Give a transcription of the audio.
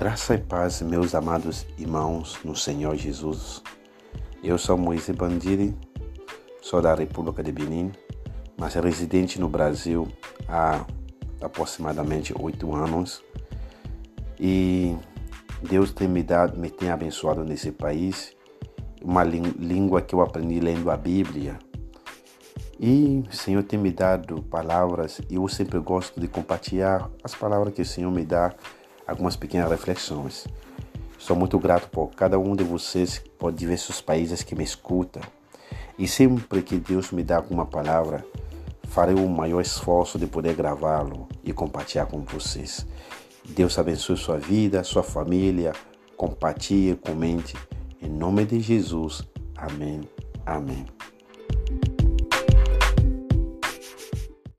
Graça e paz, meus amados irmãos no Senhor Jesus. Eu sou Moisés Bandiri, sou da República de Benin, mas residente no Brasil há aproximadamente oito anos. E Deus tem me dado, me tem abençoado nesse país, uma língua que eu aprendi lendo a Bíblia. E o Senhor tem me dado palavras e eu sempre gosto de compartilhar as palavras que o Senhor me dá algumas pequenas reflexões. Sou muito grato por cada um de vocês por diversos países que me escutam. E sempre que Deus me dá alguma palavra, farei o maior esforço de poder gravá-lo e compartilhar com vocês. Deus abençoe sua vida, sua família. Compartilhe, comente. Em nome de Jesus. Amém. Amém.